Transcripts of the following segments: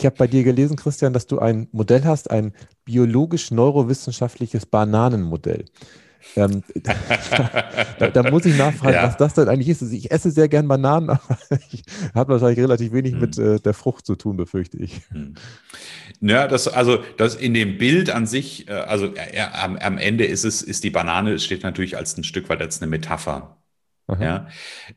Ich habe bei dir gelesen, Christian, dass du ein Modell hast, ein biologisch-neurowissenschaftliches Bananenmodell. Ähm, da, da, muss ich nachfragen, ja. was das denn eigentlich ist. Also ich esse sehr gern Bananen, aber ich habe wahrscheinlich relativ wenig hm. mit äh, der Frucht zu tun, befürchte ich. Hm. Ja, das, also das in dem Bild an sich, äh, also äh, am, am Ende ist es, ist die Banane, steht natürlich als ein Stück weit als eine Metapher. Aha. Ja,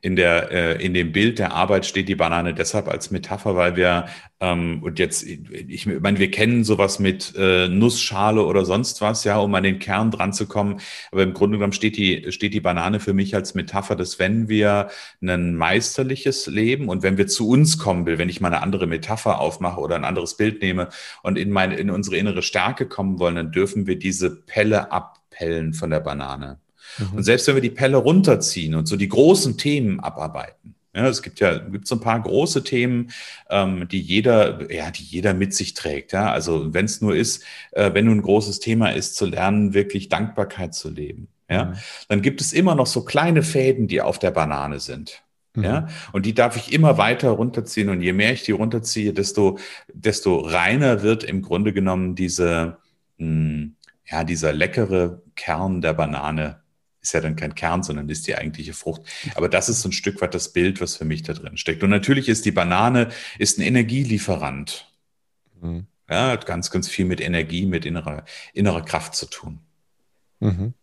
in der äh, in dem Bild der Arbeit steht die Banane deshalb als Metapher, weil wir ähm, und jetzt ich meine, wir kennen sowas mit äh, Nussschale oder sonst was, ja, um an den Kern dran zu kommen. Aber im Grunde genommen steht die steht die Banane für mich als Metapher, dass wenn wir ein meisterliches Leben und wenn wir zu uns kommen will, wenn ich mal eine andere Metapher aufmache oder ein anderes Bild nehme und in meine in unsere innere Stärke kommen wollen, dann dürfen wir diese Pelle abpellen von der Banane. Mhm. Und selbst wenn wir die Pelle runterziehen und so die großen Themen abarbeiten, ja, es gibt ja gibt so ein paar große Themen, ähm, die jeder, ja, die jeder mit sich trägt. Ja, also wenn es nur ist, äh, wenn nun ein großes Thema ist, zu lernen, wirklich Dankbarkeit zu leben. Ja, mhm. dann gibt es immer noch so kleine Fäden, die auf der Banane sind. Mhm. Ja, und die darf ich immer weiter runterziehen. Und je mehr ich die runterziehe, desto, desto reiner wird im Grunde genommen diese, mh, hm, ja, dieser leckere Kern der Banane ist ja dann kein Kern, sondern ist die eigentliche Frucht. Aber das ist so ein Stück weit das Bild, was für mich da drin steckt. Und natürlich ist die Banane ist ein Energielieferant. Mhm. Ja, hat ganz, ganz viel mit Energie, mit innerer, innerer Kraft zu tun. Mhm.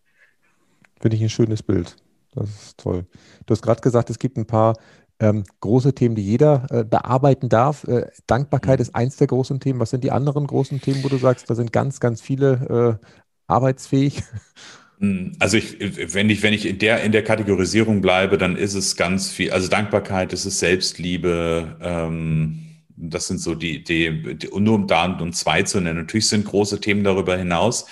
Finde ich ein schönes Bild. Das ist toll. Du hast gerade gesagt, es gibt ein paar ähm, große Themen, die jeder äh, bearbeiten darf. Äh, Dankbarkeit mhm. ist eins der großen Themen. Was sind die anderen großen Themen, wo du sagst, da sind ganz, ganz viele äh, arbeitsfähig? Hm, also ich, wenn ich, wenn ich in der, in der Kategorisierung bleibe, dann ist es ganz viel, also Dankbarkeit, es ist Selbstliebe, ähm, das sind so die, die, die nur um da und um zwei zu nennen. Natürlich sind große Themen darüber hinaus.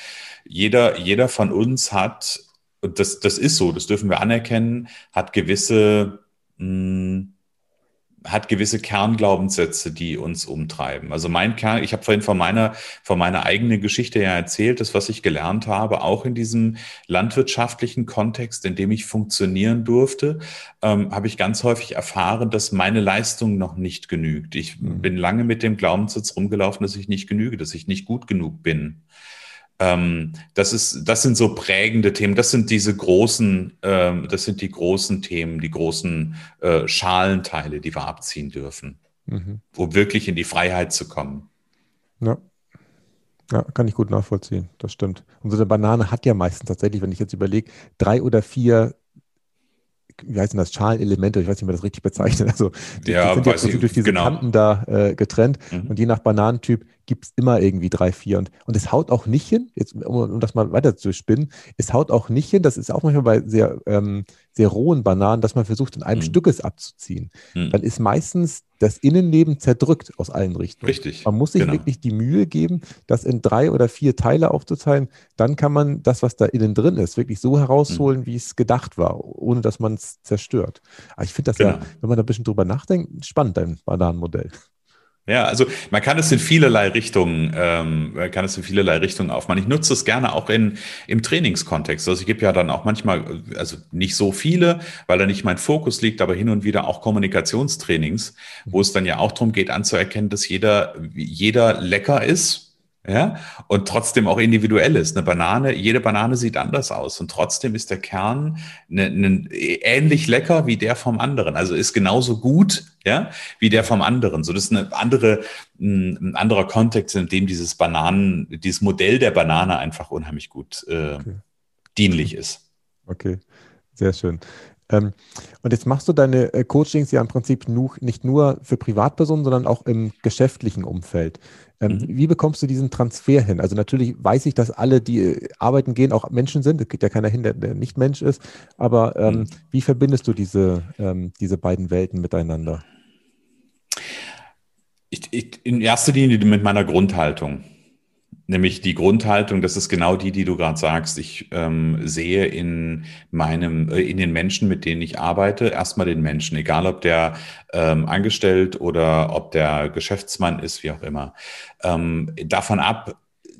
Jeder, jeder von uns hat, und das, das ist so, das dürfen wir anerkennen, hat gewisse, mh, hm, hat gewisse Kernglaubenssätze, die uns umtreiben. Also mein Kern, ich habe vorhin von meiner, von meiner eigenen Geschichte ja erzählt, das, was ich gelernt habe, auch in diesem landwirtschaftlichen Kontext, in dem ich funktionieren durfte, ähm, habe ich ganz häufig erfahren, dass meine Leistung noch nicht genügt. Ich mhm. bin lange mit dem Glaubenssatz rumgelaufen, dass ich nicht genüge, dass ich nicht gut genug bin. Ähm, das ist, das sind so prägende Themen. Das sind diese großen, ähm, das sind die großen Themen, die großen äh, Schalenteile, die wir abziehen dürfen, mhm. um wirklich in die Freiheit zu kommen. Ja. Ja, kann ich gut nachvollziehen. Das stimmt. Und so eine Banane hat ja meistens tatsächlich, wenn ich jetzt überlege, drei oder vier wie heißen das, Schalenelemente, ich weiß nicht, wie man das richtig bezeichnet. Also die, ja, die sind ja durch diese genau. Kanten da äh, getrennt mhm. und je nach Bananentyp gibt es immer irgendwie drei, vier. Und, und es haut auch nicht hin, jetzt, um, um das mal weiter zu spinnen, es haut auch nicht hin, das ist auch manchmal bei sehr, ähm, sehr rohen Bananen, dass man versucht, in einem mhm. Stück es abzuziehen. Mhm. Dann ist meistens das Innenleben zerdrückt aus allen Richtungen. Richtig. Man muss sich genau. wirklich die Mühe geben, das in drei oder vier Teile aufzuteilen. Dann kann man das, was da innen drin ist, wirklich so herausholen, mhm. wie es gedacht war, ohne dass man es zerstört. Aber ich finde das genau. ja, wenn man da ein bisschen drüber nachdenkt, spannend, dein Bananenmodell. Ja, also man kann es in vielerlei Richtungen, ähm, kann es in vielerlei Richtungen aufmachen. Ich nutze es gerne auch in, im Trainingskontext. Also ich gebe ja dann auch manchmal, also nicht so viele, weil da nicht mein Fokus liegt, aber hin und wieder auch Kommunikationstrainings, wo es dann ja auch darum geht, anzuerkennen, dass jeder, jeder lecker ist ja, und trotzdem auch individuell ist. Eine Banane, jede Banane sieht anders aus und trotzdem ist der Kern ne, ne, ähnlich lecker wie der vom anderen. Also ist genauso gut, ja, wie der vom anderen. So, das ist eine andere, ein anderer Kontext, in dem dieses Bananen, dieses Modell der Banane einfach unheimlich gut äh, okay. dienlich ist. Okay, sehr schön. Ähm, und jetzt machst du deine äh, Coachings ja im Prinzip nu, nicht nur für Privatpersonen, sondern auch im geschäftlichen Umfeld. Ähm, mhm. Wie bekommst du diesen Transfer hin? Also natürlich weiß ich, dass alle, die äh, arbeiten gehen, auch Menschen sind. Es geht ja keiner hin, der, der nicht Mensch ist. Aber ähm, mhm. wie verbindest du diese, ähm, diese beiden Welten miteinander? Ich, ich, in erster Linie mit meiner Grundhaltung. Nämlich die Grundhaltung, das ist genau die, die du gerade sagst. Ich ähm, sehe in meinem, äh, in den Menschen, mit denen ich arbeite, erstmal den Menschen, egal ob der ähm, angestellt oder ob der Geschäftsmann ist, wie auch immer. Ähm, davon ab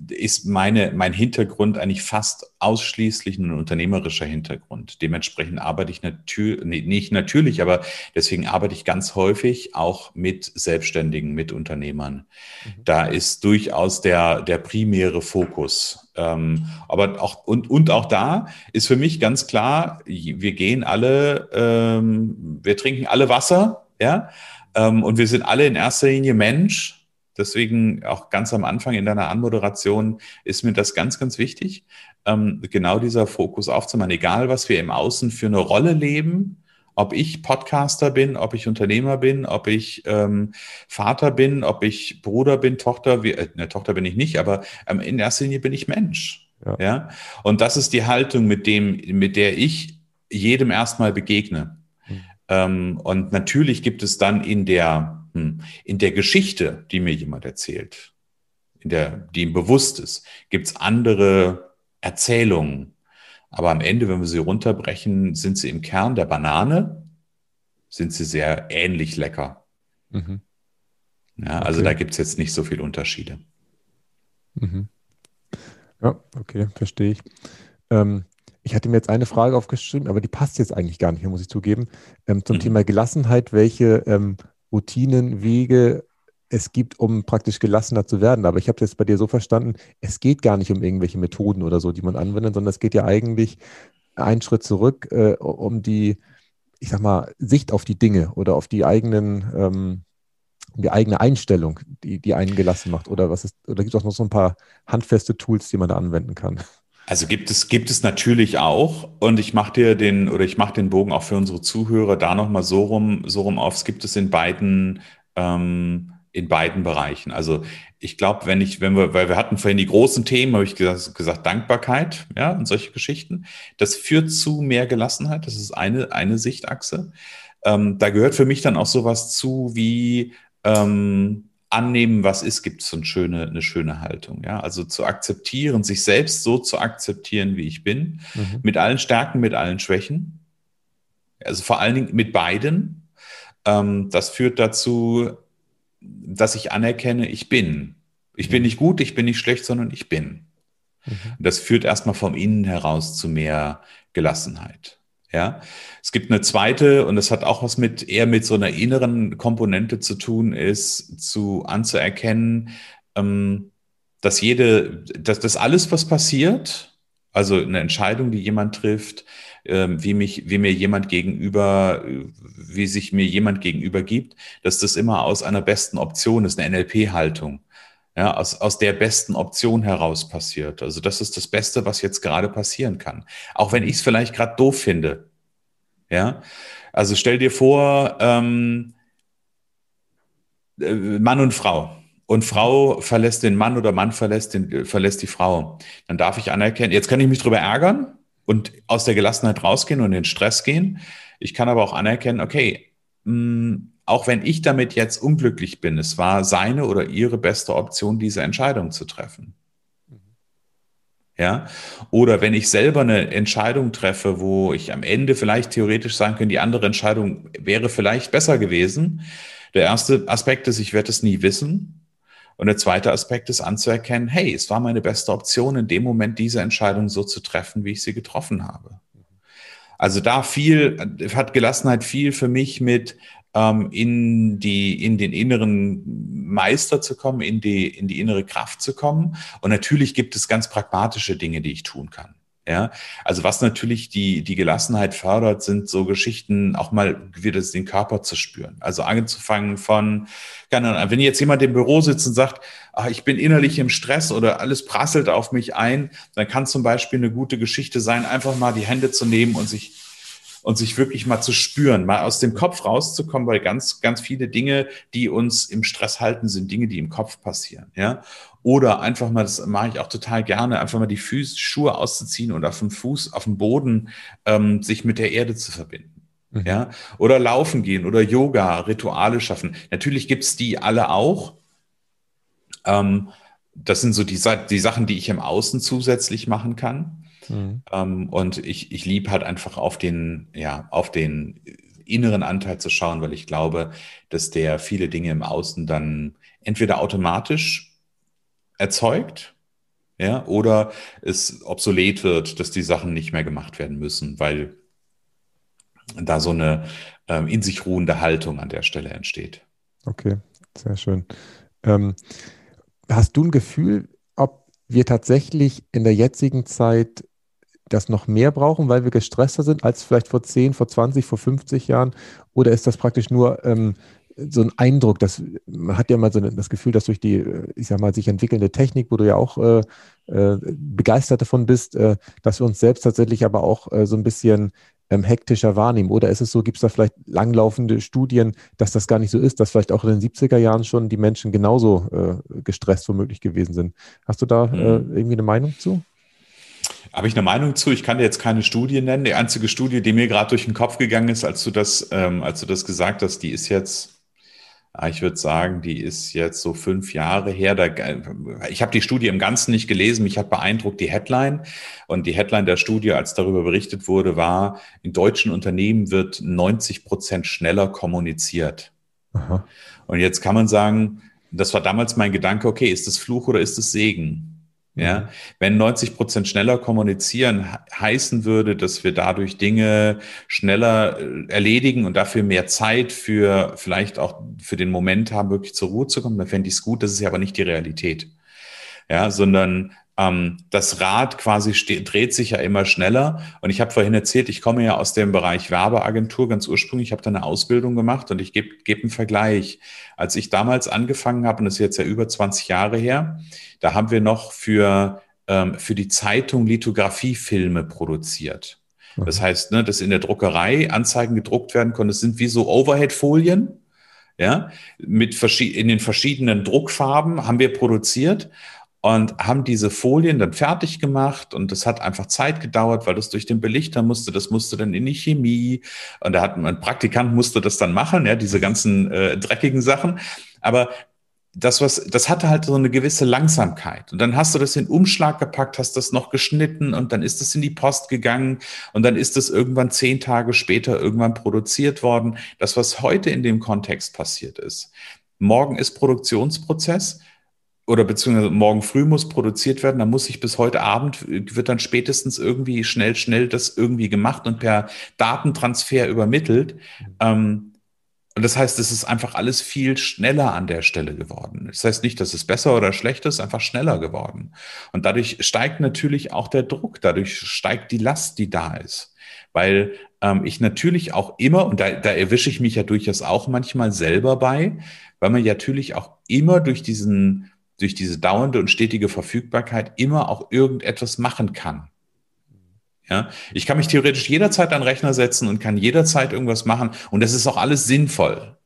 ist meine, mein Hintergrund eigentlich fast ausschließlich ein unternehmerischer Hintergrund. Dementsprechend arbeite ich natürlich, nee, nicht natürlich, aber deswegen arbeite ich ganz häufig auch mit Selbstständigen, mit Unternehmern. Mhm. Da ist durchaus der, der primäre Fokus. Ähm, aber auch, und, und auch da ist für mich ganz klar, wir gehen alle, ähm, wir trinken alle Wasser, ja, ähm, und wir sind alle in erster Linie Mensch Deswegen auch ganz am Anfang in deiner Anmoderation ist mir das ganz, ganz wichtig, ähm, genau dieser Fokus aufzumachen. Egal, was wir im Außen für eine Rolle leben, ob ich Podcaster bin, ob ich Unternehmer bin, ob ich ähm, Vater bin, ob ich Bruder bin, Tochter, wie, äh, ne, Tochter bin ich nicht, aber ähm, in erster Linie bin ich Mensch. Ja. ja. Und das ist die Haltung, mit dem, mit der ich jedem erstmal begegne. Mhm. Ähm, und natürlich gibt es dann in der. In der Geschichte, die mir jemand erzählt, in der, die ihm bewusst ist, gibt es andere Erzählungen. Aber am Ende, wenn wir sie runterbrechen, sind sie im Kern der Banane, sind sie sehr ähnlich lecker. Mhm. Ja, also okay. da gibt es jetzt nicht so viele Unterschiede. Mhm. Ja, okay, verstehe ich. Ähm, ich hatte mir jetzt eine Frage aufgeschrieben, aber die passt jetzt eigentlich gar nicht mehr, muss ich zugeben. Ähm, zum mhm. Thema Gelassenheit, welche ähm, Routinen, Wege es gibt, um praktisch gelassener zu werden. Aber ich habe es jetzt bei dir so verstanden, es geht gar nicht um irgendwelche Methoden oder so, die man anwendet, sondern es geht ja eigentlich einen Schritt zurück, äh, um die, ich sag mal, Sicht auf die Dinge oder auf die eigenen, ähm, die eigene Einstellung, die, die einen gelassen macht. Oder was ist, oder gibt es auch noch so ein paar handfeste Tools, die man da anwenden kann? Also gibt es, gibt es natürlich auch. Und ich mache dir den, oder ich mache den Bogen auch für unsere Zuhörer da nochmal so rum, so rum auf. Es gibt es in beiden, ähm, in beiden Bereichen. Also ich glaube, wenn ich, wenn wir, weil wir hatten vorhin die großen Themen, habe ich gesagt, gesagt, Dankbarkeit, ja, und solche Geschichten. Das führt zu mehr Gelassenheit. Das ist eine, eine Sichtachse. Ähm, da gehört für mich dann auch sowas zu wie, ähm, annehmen, was ist, gibt es so eine schöne, eine schöne Haltung. Ja? Also zu akzeptieren, sich selbst so zu akzeptieren, wie ich bin, mhm. mit allen Stärken, mit allen Schwächen. Also vor allen Dingen mit beiden. Ähm, das führt dazu, dass ich anerkenne, ich bin. Ich bin mhm. nicht gut, ich bin nicht schlecht, sondern ich bin. Mhm. Das führt erstmal vom Innen heraus zu mehr Gelassenheit. Ja, es gibt eine zweite und das hat auch was mit eher mit so einer inneren Komponente zu tun, ist zu anzuerkennen, ähm, dass jede, dass das alles, was passiert, also eine Entscheidung, die jemand trifft, ähm, wie mich, wie mir jemand gegenüber, wie sich mir jemand gegenüber gibt, dass das immer aus einer besten Option ist, eine NLP-Haltung. Ja, aus, aus der besten Option heraus passiert. Also das ist das Beste, was jetzt gerade passieren kann. Auch wenn ich es vielleicht gerade doof finde. Ja, also stell dir vor, ähm, äh, Mann und Frau. Und Frau verlässt den Mann oder Mann verlässt, den, verlässt die Frau. Dann darf ich anerkennen, jetzt kann ich mich darüber ärgern und aus der Gelassenheit rausgehen und in den Stress gehen. Ich kann aber auch anerkennen, okay, mh, hm, auch wenn ich damit jetzt unglücklich bin, es war seine oder ihre beste Option, diese Entscheidung zu treffen. Ja, oder wenn ich selber eine Entscheidung treffe, wo ich am Ende vielleicht theoretisch sagen könnte, die andere Entscheidung wäre vielleicht besser gewesen. Der erste Aspekt ist, ich werde es nie wissen. Und der zweite Aspekt ist anzuerkennen, hey, es war meine beste Option, in dem Moment diese Entscheidung so zu treffen, wie ich sie getroffen habe. Also da viel, hat Gelassenheit viel für mich mit ähm, in, die, in den inneren Meister zu kommen, in die, in die innere Kraft zu kommen. Und natürlich gibt es ganz pragmatische Dinge, die ich tun kann. Ja, also was natürlich die, die Gelassenheit fördert, sind so Geschichten, auch mal wieder den Körper zu spüren. Also angefangen von, wenn jetzt jemand im Büro sitzt und sagt, ach, ich bin innerlich im Stress oder alles prasselt auf mich ein, dann kann zum Beispiel eine gute Geschichte sein, einfach mal die Hände zu nehmen und sich und sich wirklich mal zu spüren, mal aus dem Kopf rauszukommen, weil ganz, ganz viele Dinge, die uns im Stress halten, sind Dinge, die im Kopf passieren, ja. Oder einfach mal, das mache ich auch total gerne, einfach mal die Füße, Schuhe auszuziehen und auf dem Fuß, auf dem Boden ähm, sich mit der Erde zu verbinden. Mhm. Ja, oder laufen gehen oder Yoga, Rituale schaffen. Natürlich gibt's die alle auch. Ähm, das sind so die, die Sachen, die ich im Außen zusätzlich machen kann. Mhm. Ähm, und ich, ich liebe halt einfach auf den, ja, auf den inneren Anteil zu schauen, weil ich glaube, dass der viele Dinge im Außen dann entweder automatisch erzeugt ja, oder es obsolet wird, dass die Sachen nicht mehr gemacht werden müssen, weil da so eine ähm, in sich ruhende Haltung an der Stelle entsteht. Okay, sehr schön. Ähm, hast du ein Gefühl, ob wir tatsächlich in der jetzigen Zeit das noch mehr brauchen, weil wir gestresster sind als vielleicht vor 10, vor 20, vor 50 Jahren? Oder ist das praktisch nur ähm, so ein Eindruck, dass man hat ja mal so das Gefühl, dass durch die, ich sag mal, sich entwickelnde Technik, wo du ja auch äh, äh, begeistert davon bist, äh, dass wir uns selbst tatsächlich aber auch äh, so ein bisschen ähm, hektischer wahrnehmen? Oder ist es so, gibt es da vielleicht langlaufende Studien, dass das gar nicht so ist, dass vielleicht auch in den 70er Jahren schon die Menschen genauso äh, gestresst womöglich gewesen sind? Hast du da äh, mhm. irgendwie eine Meinung zu? Habe ich eine Meinung zu? Ich kann dir jetzt keine Studie nennen. Die einzige Studie, die mir gerade durch den Kopf gegangen ist, als du das, ähm, als du das gesagt hast, die ist jetzt Ah, ich würde sagen, die ist jetzt so fünf Jahre her. Da, ich habe die Studie im Ganzen nicht gelesen. Mich hat beeindruckt die Headline. Und die Headline der Studie, als darüber berichtet wurde, war, in deutschen Unternehmen wird 90 Prozent schneller kommuniziert. Aha. Und jetzt kann man sagen, das war damals mein Gedanke, okay, ist das Fluch oder ist es Segen? Ja, mhm. wenn 90 Prozent schneller kommunizieren heißen würde, dass wir dadurch Dinge schneller äh, erledigen und dafür mehr Zeit für vielleicht auch für den Moment haben, wirklich zur Ruhe zu kommen, dann fände ich es gut. Das ist ja aber nicht die Realität. Ja, sondern das Rad quasi steht, dreht sich ja immer schneller. Und ich habe vorhin erzählt, ich komme ja aus dem Bereich Werbeagentur ganz ursprünglich. Ich habe da eine Ausbildung gemacht und ich gebe geb einen Vergleich. Als ich damals angefangen habe, und das ist jetzt ja über 20 Jahre her, da haben wir noch für, ähm, für die Zeitung Lithografiefilme produziert. Das mhm. heißt, ne, dass in der Druckerei Anzeigen gedruckt werden konnten. Das sind wie so Overhead-Folien, ja, mit in den verschiedenen Druckfarben haben wir produziert und haben diese Folien dann fertig gemacht und das hat einfach Zeit gedauert, weil das durch den Belichter musste, das musste dann in die Chemie und da hat ein Praktikant musste das dann machen, ja, diese ganzen äh, dreckigen Sachen. Aber das, was, das hatte halt so eine gewisse Langsamkeit. Und dann hast du das in Umschlag gepackt, hast das noch geschnitten und dann ist das in die Post gegangen und dann ist das irgendwann zehn Tage später irgendwann produziert worden. Das, was heute in dem Kontext passiert ist. Morgen ist Produktionsprozess oder beziehungsweise morgen früh muss produziert werden, dann muss ich bis heute Abend, wird dann spätestens irgendwie schnell, schnell das irgendwie gemacht und per Datentransfer übermittelt. Mhm. Ähm, und das heißt, es ist einfach alles viel schneller an der Stelle geworden. Das heißt nicht, dass es besser oder schlechter ist, einfach schneller geworden. Und dadurch steigt natürlich auch der Druck, dadurch steigt die Last, die da ist. Weil ähm, ich natürlich auch immer, und da, da erwische ich mich ja durchaus auch manchmal selber bei, weil man natürlich auch immer durch diesen durch diese dauernde und stetige Verfügbarkeit immer auch irgendetwas machen kann. Ja, ich kann mich theoretisch jederzeit an Rechner setzen und kann jederzeit irgendwas machen und das ist auch alles sinnvoll.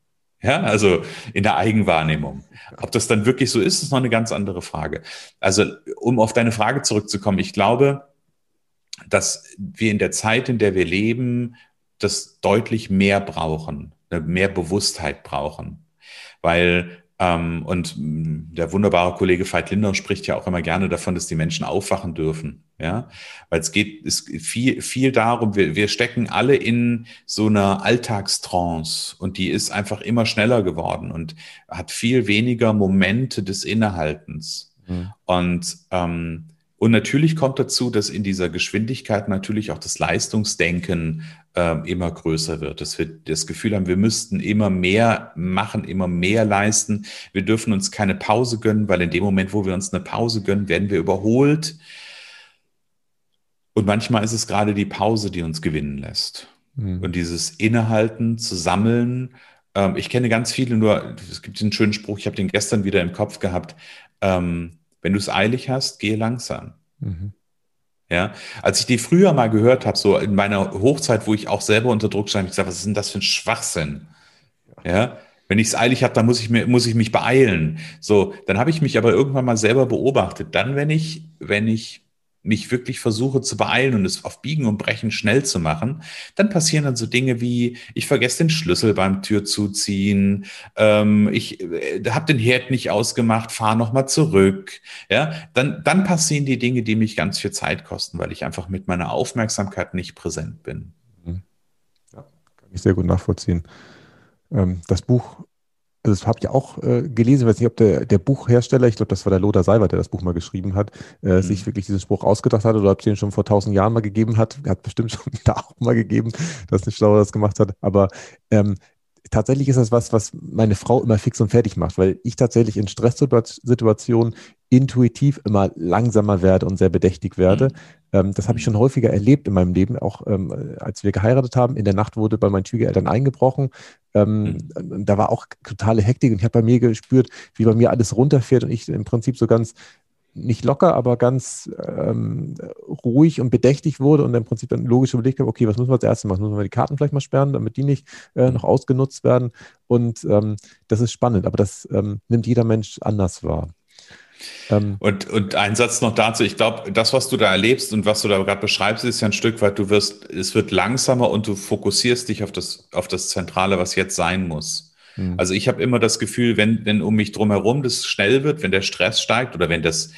Ja, also in der Eigenwahrnehmung. Ob das dann wirklich so ist, ist noch eine ganz andere Frage. Also, um auf deine Frage zurückzukommen, ich glaube, dass wir in der Zeit, in der wir leben, das deutlich mehr brauchen, mehr Bewusstheit brauchen. Weil und der wunderbare Kollege Veit Lindner spricht ja auch immer gerne davon, dass die Menschen aufwachen dürfen. Ja, weil es geht es viel, viel darum, wir, wir stecken alle in so einer Alltagstrance und die ist einfach immer schneller geworden und hat viel weniger Momente des Innehaltens. Mhm. Und ähm, und natürlich kommt dazu, dass in dieser Geschwindigkeit natürlich auch das Leistungsdenken äh, immer größer wird. Dass wir das Gefühl haben, wir müssten immer mehr machen, immer mehr leisten. Wir dürfen uns keine Pause gönnen, weil in dem Moment, wo wir uns eine Pause gönnen, werden wir überholt. Und manchmal ist es gerade die Pause, die uns gewinnen lässt. Mhm. Und dieses Innehalten, zu sammeln. Ähm, ich kenne ganz viele, nur es gibt einen schönen Spruch, ich habe den gestern wieder im Kopf gehabt. Ähm, wenn du es eilig hast, gehe langsam. Mhm. Ja, als ich die früher mal gehört habe, so in meiner Hochzeit, wo ich auch selber unter Druck stand, ich gesagt, was ist denn das für ein Schwachsinn? Ja, wenn ich es eilig habe, dann muss ich mir, muss ich mich beeilen. So, dann habe ich mich aber irgendwann mal selber beobachtet. Dann, wenn ich, wenn ich mich wirklich versuche zu beeilen und es auf Biegen und Brechen schnell zu machen, dann passieren dann so Dinge wie, ich vergesse den Schlüssel beim Tür zuziehen, ähm, ich äh, habe den Herd nicht ausgemacht, fahre nochmal zurück. Ja, dann, dann passieren die Dinge, die mich ganz viel Zeit kosten, weil ich einfach mit meiner Aufmerksamkeit nicht präsent bin. Mhm. Ja, kann ich sehr gut nachvollziehen. Ähm, das Buch das habe ich auch äh, gelesen, ich weiß nicht, ob der, der Buchhersteller, ich glaube, das war der Lothar Seiwert, der das Buch mal geschrieben hat, äh, mhm. sich wirklich diesen Spruch ausgedacht hat oder ob es den schon vor tausend Jahren mal gegeben hat. Er hat bestimmt schon da auch mal gegeben, dass eine Schlauer das gemacht hat. Aber ähm, tatsächlich ist das was, was meine Frau immer fix und fertig macht, weil ich tatsächlich in Stresssituationen intuitiv immer langsamer werde und sehr bedächtig werde. Mhm. Ähm, das habe ich schon häufiger erlebt in meinem Leben, auch ähm, als wir geheiratet haben. In der Nacht wurde bei meinen Schwiegereltern eingebrochen. Ähm, mhm. Da war auch totale Hektik und ich habe bei mir gespürt, wie bei mir alles runterfährt und ich im Prinzip so ganz nicht locker, aber ganz ähm, ruhig und bedächtig wurde und im Prinzip dann logisch überlegt habe, okay, was müssen wir als erstes machen? Müssen wir die Karten vielleicht mal sperren, damit die nicht äh, noch ausgenutzt werden? Und ähm, das ist spannend, aber das ähm, nimmt jeder Mensch anders wahr. Ähm, und, und ein Satz noch dazu, ich glaube, das, was du da erlebst und was du da gerade beschreibst, ist ja ein Stück weit, du wirst, es wird langsamer und du fokussierst dich auf das, auf das Zentrale, was jetzt sein muss. Hm. Also ich habe immer das Gefühl, wenn, wenn um mich drumherum das schnell wird, wenn der Stress steigt oder wenn das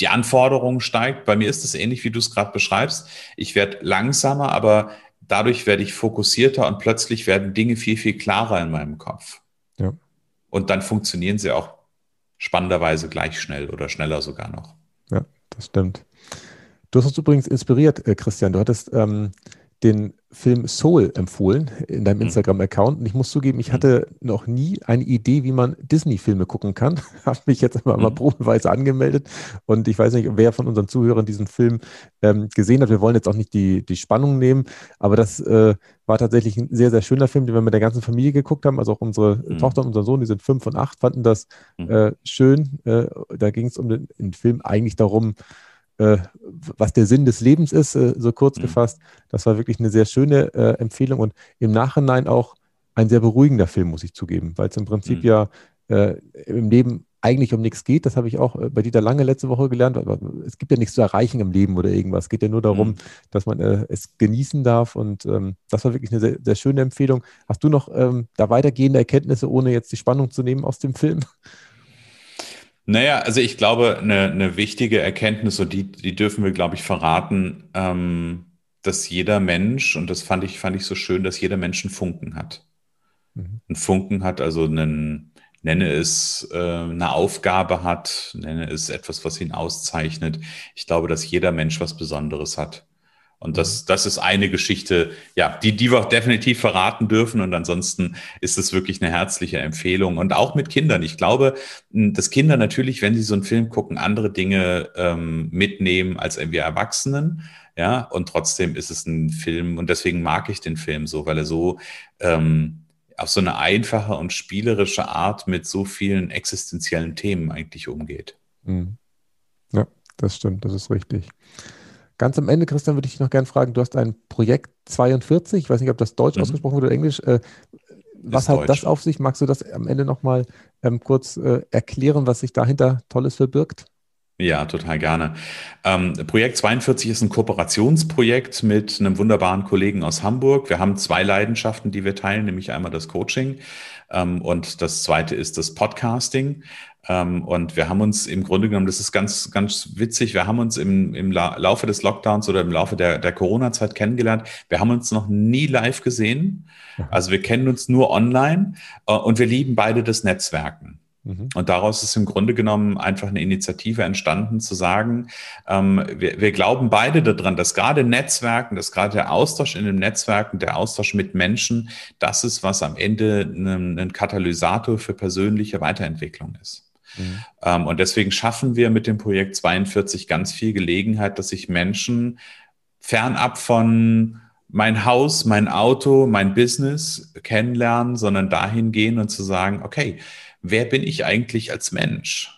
die Anforderung steigt, bei mir ist es ähnlich, wie du es gerade beschreibst. Ich werde langsamer, aber dadurch werde ich fokussierter und plötzlich werden Dinge viel, viel klarer in meinem Kopf. Ja. Und dann funktionieren sie auch spannenderweise gleich schnell oder schneller sogar noch. Ja, das stimmt. Du hast uns übrigens inspiriert, äh, Christian. Du hattest ähm, den Film Soul empfohlen in deinem mhm. Instagram-Account. Und ich muss zugeben, ich mhm. hatte noch nie eine Idee, wie man Disney-Filme gucken kann. Habe mich jetzt immer mal mhm. probeweise angemeldet. Und ich weiß nicht, wer von unseren Zuhörern diesen Film ähm, gesehen hat. Wir wollen jetzt auch nicht die, die Spannung nehmen, aber das äh, war tatsächlich ein sehr, sehr schöner Film, den wir mit der ganzen Familie geguckt haben. Also auch unsere mhm. Tochter und unser Sohn, die sind fünf und acht, fanden das äh, schön. Äh, da ging es um den, den Film eigentlich darum, äh, was der Sinn des Lebens ist, äh, so kurz mhm. gefasst. Das war wirklich eine sehr schöne äh, Empfehlung und im Nachhinein auch ein sehr beruhigender Film, muss ich zugeben, weil es im Prinzip mhm. ja äh, im Leben eigentlich um nichts geht. Das habe ich auch äh, bei Dieter Lange letzte Woche gelernt. Es gibt ja nichts zu erreichen im Leben oder irgendwas. Es geht ja nur darum, mhm. dass man äh, es genießen darf. Und ähm, das war wirklich eine sehr, sehr schöne Empfehlung. Hast du noch ähm, da weitergehende Erkenntnisse, ohne jetzt die Spannung zu nehmen aus dem Film? Naja, also ich glaube, eine, eine wichtige Erkenntnis, und die, die dürfen wir, glaube ich, verraten, ähm, dass jeder Mensch, und das fand ich, fand ich so schön, dass jeder Mensch einen Funken hat. Mhm. Einen Funken hat, also einen, nenne es äh, eine Aufgabe hat, nenne es etwas, was ihn auszeichnet. Ich glaube, dass jeder Mensch was Besonderes hat. Und das, mhm. das ist eine Geschichte, ja, die, die wir auch definitiv verraten dürfen. Und ansonsten ist es wirklich eine herzliche Empfehlung. Und auch mit Kindern. Ich glaube, dass Kinder natürlich, wenn sie so einen Film gucken, andere Dinge ähm, mitnehmen als wir Erwachsenen. Ja, und trotzdem ist es ein Film. Und deswegen mag ich den Film so, weil er so ähm, auf so eine einfache und spielerische Art mit so vielen existenziellen Themen eigentlich umgeht. Mhm. Ja, das stimmt. Das ist richtig. Ganz am Ende, Christian, würde ich dich noch gerne fragen, du hast ein Projekt 42, ich weiß nicht, ob das Deutsch mhm. ausgesprochen wird oder Englisch. Äh, was hat Deutsch. das auf sich? Magst du das am Ende nochmal ähm, kurz äh, erklären, was sich dahinter Tolles verbirgt? Ja, total gerne. Ähm, Projekt 42 ist ein Kooperationsprojekt mit einem wunderbaren Kollegen aus Hamburg. Wir haben zwei Leidenschaften, die wir teilen, nämlich einmal das Coaching ähm, und das zweite ist das Podcasting. Ähm, und wir haben uns im Grunde genommen, das ist ganz, ganz witzig, wir haben uns im, im Laufe des Lockdowns oder im Laufe der, der Corona-Zeit kennengelernt. Wir haben uns noch nie live gesehen. Also wir kennen uns nur online äh, und wir lieben beide das Netzwerken. Mhm. Und daraus ist im Grunde genommen einfach eine Initiative entstanden, zu sagen, ähm, wir, wir glauben beide daran, dass gerade Netzwerken, dass gerade der Austausch in den Netzwerken, der Austausch mit Menschen, das ist, was am Ende ein, ein Katalysator für persönliche Weiterentwicklung ist. Mhm. Ähm, und deswegen schaffen wir mit dem Projekt 42 ganz viel Gelegenheit, dass sich Menschen fernab von mein Haus, mein Auto, mein Business kennenlernen, sondern dahin gehen und zu sagen, okay, wer bin ich eigentlich als Mensch?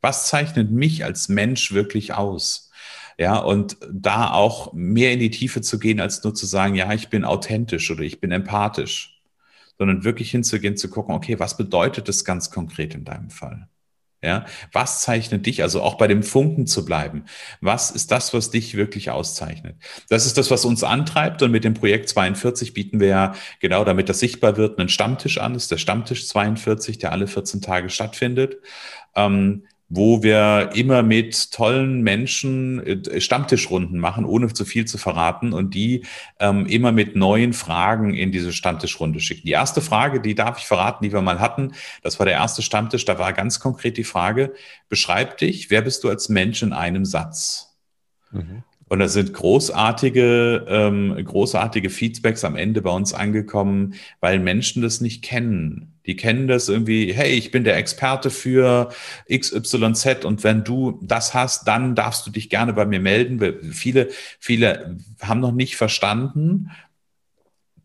Was zeichnet mich als Mensch wirklich aus? Ja, und da auch mehr in die Tiefe zu gehen, als nur zu sagen, ja, ich bin authentisch oder ich bin empathisch, sondern wirklich hinzugehen, zu gucken, okay, was bedeutet das ganz konkret in deinem Fall? Ja, was zeichnet dich, also auch bei dem Funken zu bleiben? Was ist das, was dich wirklich auszeichnet? Das ist das, was uns antreibt. Und mit dem Projekt 42 bieten wir ja genau, damit das sichtbar wird, einen Stammtisch an. Das ist der Stammtisch 42, der alle 14 Tage stattfindet. Ähm, wo wir immer mit tollen Menschen äh, Stammtischrunden machen, ohne zu viel zu verraten und die ähm, immer mit neuen Fragen in diese Stammtischrunde schicken. Die erste Frage, die darf ich verraten, die wir mal hatten, das war der erste Stammtisch, da war ganz konkret die Frage, beschreib dich, wer bist du als Mensch in einem Satz? Mhm. Und da sind großartige, ähm, großartige Feedbacks am Ende bei uns angekommen, weil Menschen das nicht kennen. Die kennen das irgendwie, hey, ich bin der Experte für XYZ und wenn du das hast, dann darfst du dich gerne bei mir melden. Viele, viele haben noch nicht verstanden,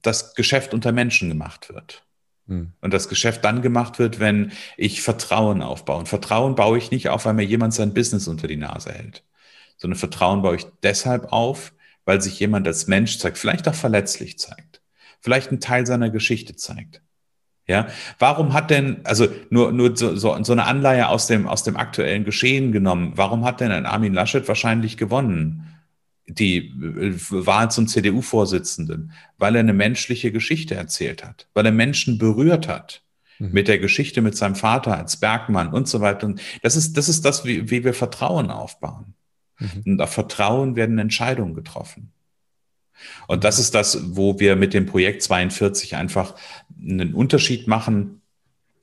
dass Geschäft unter Menschen gemacht wird. Hm. Und das Geschäft dann gemacht wird, wenn ich Vertrauen aufbaue. Und Vertrauen baue ich nicht auf, weil mir jemand sein Business unter die Nase hält sondern Vertrauen baue ich deshalb auf, weil sich jemand als Mensch zeigt, vielleicht auch verletzlich zeigt, vielleicht einen Teil seiner Geschichte zeigt. Ja, warum hat denn, also nur, nur so, so, so eine Anleihe aus dem, aus dem aktuellen Geschehen genommen, warum hat denn ein Armin Laschet wahrscheinlich gewonnen? die äh, Wahl zum CDU-Vorsitzenden, weil er eine menschliche Geschichte erzählt hat, weil er Menschen berührt hat mhm. mit der Geschichte mit seinem Vater als Bergmann und so weiter. Und das ist das, ist das wie, wie wir Vertrauen aufbauen. Mhm. Und auf Vertrauen werden Entscheidungen getroffen. Und das ist das, wo wir mit dem Projekt 42 einfach einen Unterschied machen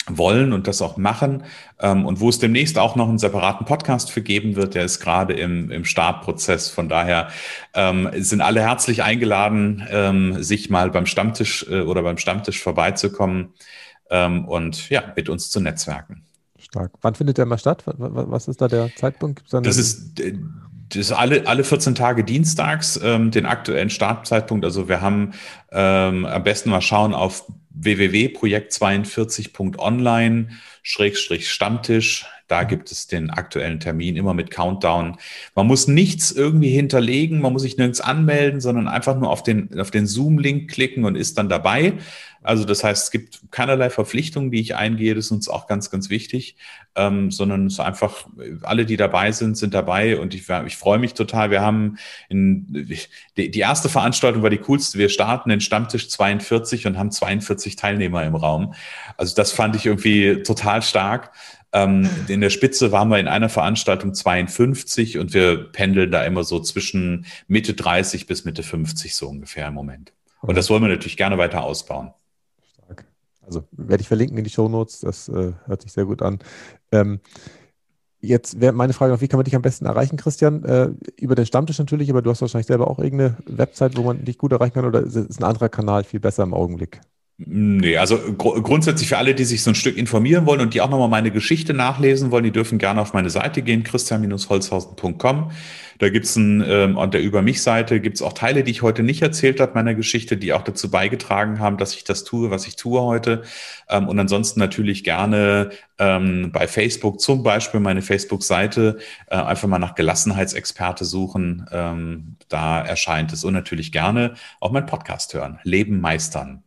wollen und das auch machen ähm, und wo es demnächst auch noch einen separaten Podcast für geben wird, der ist gerade im, im Startprozess. Von daher ähm, sind alle herzlich eingeladen, ähm, sich mal beim Stammtisch äh, oder beim Stammtisch vorbeizukommen ähm, und ja, mit uns zu netzwerken. Stark. Wann findet der mal statt? Was ist da der Zeitpunkt? Das ist, äh, das ist alle, alle 14 Tage dienstags, ähm, den aktuellen Startzeitpunkt. Also wir haben ähm, am besten mal schauen auf www.projekt42.online Schrägstrich Stammtisch. Da gibt es den aktuellen Termin immer mit Countdown. Man muss nichts irgendwie hinterlegen, man muss sich nirgends anmelden, sondern einfach nur auf den, auf den Zoom-Link klicken und ist dann dabei. Also das heißt, es gibt keinerlei Verpflichtungen, die ich eingehe, das ist uns auch ganz, ganz wichtig, ähm, sondern es ist einfach, alle, die dabei sind, sind dabei und ich, ich freue mich total. Wir haben in, die, die erste Veranstaltung war die coolste. Wir starten den Stammtisch 42 und haben 42 Teilnehmer im Raum. Also das fand ich irgendwie total stark. Ähm, in der Spitze waren wir in einer Veranstaltung 52 und wir pendeln da immer so zwischen Mitte 30 bis Mitte 50 so ungefähr im Moment. Und das wollen wir natürlich gerne weiter ausbauen. Also werde ich verlinken in die Show Notes. Das äh, hört sich sehr gut an. Ähm, jetzt wäre meine Frage noch, wie kann man dich am besten erreichen, Christian? Äh, über den Stammtisch natürlich, aber du hast wahrscheinlich selber auch irgendeine Website, wo man dich gut erreichen kann oder ist ein anderer Kanal viel besser im Augenblick? Nee, also gr grundsätzlich für alle, die sich so ein Stück informieren wollen und die auch nochmal meine Geschichte nachlesen wollen, die dürfen gerne auf meine Seite gehen, christian-holzhausen.com. Da gibt's ein, ähm, an der Über mich-Seite gibt's auch Teile, die ich heute nicht erzählt habe, meiner Geschichte, die auch dazu beigetragen haben, dass ich das tue, was ich tue heute. Ähm, und ansonsten natürlich gerne ähm, bei Facebook zum Beispiel meine Facebook-Seite äh, einfach mal nach Gelassenheitsexperte suchen. Ähm, da erscheint es und natürlich gerne auch mein Podcast hören. Leben meistern.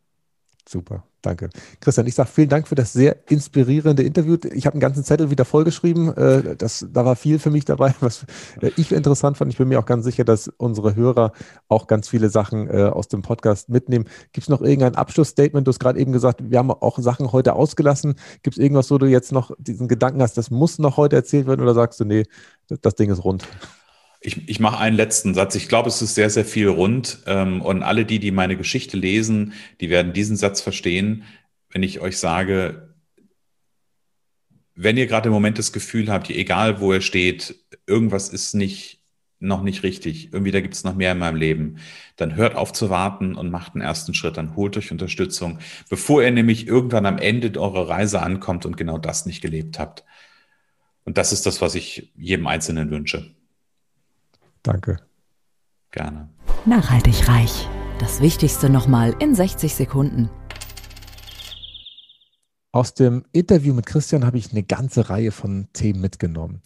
Super, danke. Christian, ich sage vielen Dank für das sehr inspirierende Interview. Ich habe einen ganzen Zettel wieder vollgeschrieben. Äh, das, da war viel für mich dabei, was äh, ich interessant fand. Ich bin mir auch ganz sicher, dass unsere Hörer auch ganz viele Sachen äh, aus dem Podcast mitnehmen. Gibt es noch irgendein Abschlussstatement? Du hast gerade eben gesagt, wir haben auch Sachen heute ausgelassen. Gibt es irgendwas, wo du jetzt noch diesen Gedanken hast, das muss noch heute erzählt werden oder sagst du, nee, das Ding ist rund? Ich, ich mache einen letzten Satz. Ich glaube, es ist sehr, sehr viel rund. Ähm, und alle die, die meine Geschichte lesen, die werden diesen Satz verstehen, wenn ich euch sage, wenn ihr gerade im Moment das Gefühl habt, egal wo ihr steht, irgendwas ist nicht, noch nicht richtig, irgendwie da gibt es noch mehr in meinem Leben, dann hört auf zu warten und macht einen ersten Schritt, dann holt euch Unterstützung, bevor ihr nämlich irgendwann am Ende eurer Reise ankommt und genau das nicht gelebt habt. Und das ist das, was ich jedem Einzelnen wünsche. Danke. Gerne. Nachhaltig reich. Das Wichtigste nochmal in 60 Sekunden. Aus dem Interview mit Christian habe ich eine ganze Reihe von Themen mitgenommen.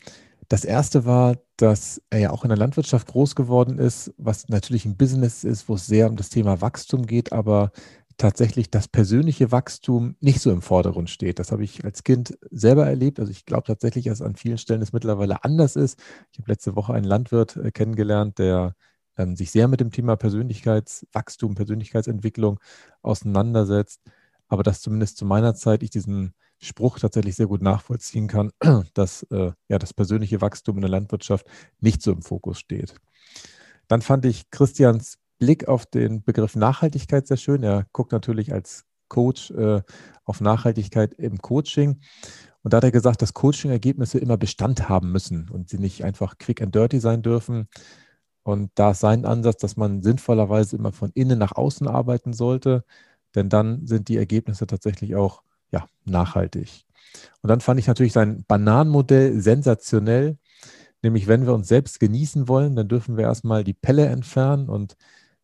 Das erste war, dass er ja auch in der Landwirtschaft groß geworden ist, was natürlich ein Business ist, wo es sehr um das Thema Wachstum geht, aber tatsächlich das persönliche Wachstum nicht so im Vordergrund steht. Das habe ich als Kind selber erlebt. Also ich glaube tatsächlich, dass an vielen Stellen es mittlerweile anders ist. Ich habe letzte Woche einen Landwirt äh, kennengelernt, der ähm, sich sehr mit dem Thema Persönlichkeitswachstum, Persönlichkeitsentwicklung auseinandersetzt. Aber dass zumindest zu meiner Zeit ich diesen Spruch tatsächlich sehr gut nachvollziehen kann, dass äh, ja das persönliche Wachstum in der Landwirtschaft nicht so im Fokus steht. Dann fand ich Christians Blick auf den Begriff Nachhaltigkeit sehr schön. Er guckt natürlich als Coach äh, auf Nachhaltigkeit im Coaching. Und da hat er gesagt, dass Coaching-Ergebnisse immer Bestand haben müssen und sie nicht einfach quick and dirty sein dürfen. Und da ist sein Ansatz, dass man sinnvollerweise immer von innen nach außen arbeiten sollte, denn dann sind die Ergebnisse tatsächlich auch ja, nachhaltig. Und dann fand ich natürlich sein Bananenmodell sensationell. Nämlich, wenn wir uns selbst genießen wollen, dann dürfen wir erstmal die Pelle entfernen. Und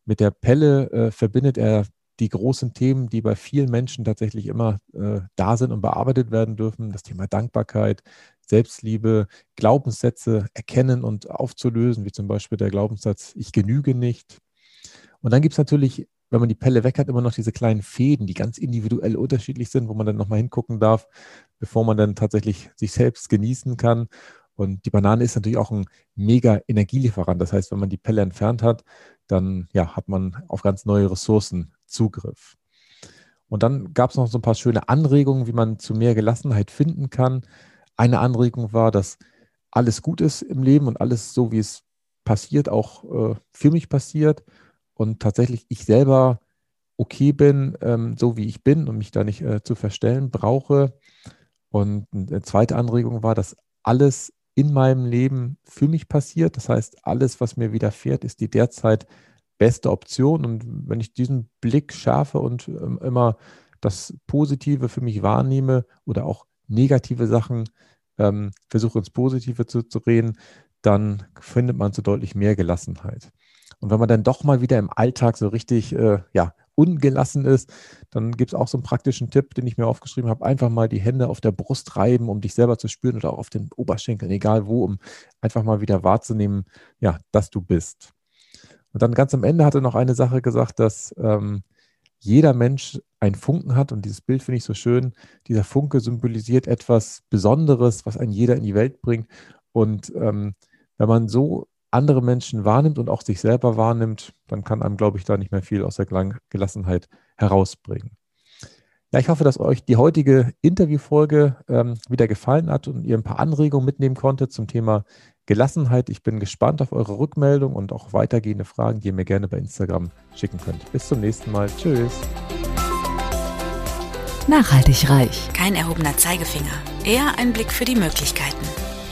mit der Pelle äh, verbindet er die großen Themen, die bei vielen Menschen tatsächlich immer äh, da sind und bearbeitet werden dürfen. Das Thema Dankbarkeit, Selbstliebe, Glaubenssätze erkennen und aufzulösen, wie zum Beispiel der Glaubenssatz, ich genüge nicht. Und dann gibt es natürlich, wenn man die Pelle weg hat, immer noch diese kleinen Fäden, die ganz individuell unterschiedlich sind, wo man dann nochmal hingucken darf, bevor man dann tatsächlich sich selbst genießen kann. Und die Banane ist natürlich auch ein mega Energielieferant. Das heißt, wenn man die Pelle entfernt hat, dann ja, hat man auf ganz neue Ressourcen Zugriff. Und dann gab es noch so ein paar schöne Anregungen, wie man zu mehr Gelassenheit finden kann. Eine Anregung war, dass alles gut ist im Leben und alles so, wie es passiert, auch äh, für mich passiert. Und tatsächlich ich selber okay bin, ähm, so wie ich bin und mich da nicht äh, zu verstellen brauche. Und eine zweite Anregung war, dass alles in meinem Leben für mich passiert. Das heißt, alles, was mir widerfährt, ist die derzeit beste Option. Und wenn ich diesen Blick schärfe und ähm, immer das Positive für mich wahrnehme oder auch negative Sachen ähm, versuche ins Positive zu, zu reden, dann findet man so deutlich mehr Gelassenheit. Und wenn man dann doch mal wieder im Alltag so richtig äh, ja, ungelassen ist, dann gibt es auch so einen praktischen Tipp, den ich mir aufgeschrieben habe. Einfach mal die Hände auf der Brust reiben, um dich selber zu spüren oder auch auf den Oberschenkeln, egal wo, um einfach mal wieder wahrzunehmen, ja, dass du bist. Und dann ganz am Ende hat er noch eine Sache gesagt, dass ähm, jeder Mensch einen Funken hat und dieses Bild finde ich so schön. Dieser Funke symbolisiert etwas Besonderes, was ein jeder in die Welt bringt. Und ähm, wenn man so andere Menschen wahrnimmt und auch sich selber wahrnimmt, dann kann einem, glaube ich, da nicht mehr viel aus der Gelassenheit herausbringen. Ja, ich hoffe, dass euch die heutige Interviewfolge ähm, wieder gefallen hat und ihr ein paar Anregungen mitnehmen konntet zum Thema Gelassenheit. Ich bin gespannt auf eure Rückmeldung und auch weitergehende Fragen, die ihr mir gerne bei Instagram schicken könnt. Bis zum nächsten Mal. Tschüss. Nachhaltig reich. Kein erhobener Zeigefinger. Eher ein Blick für die Möglichkeiten.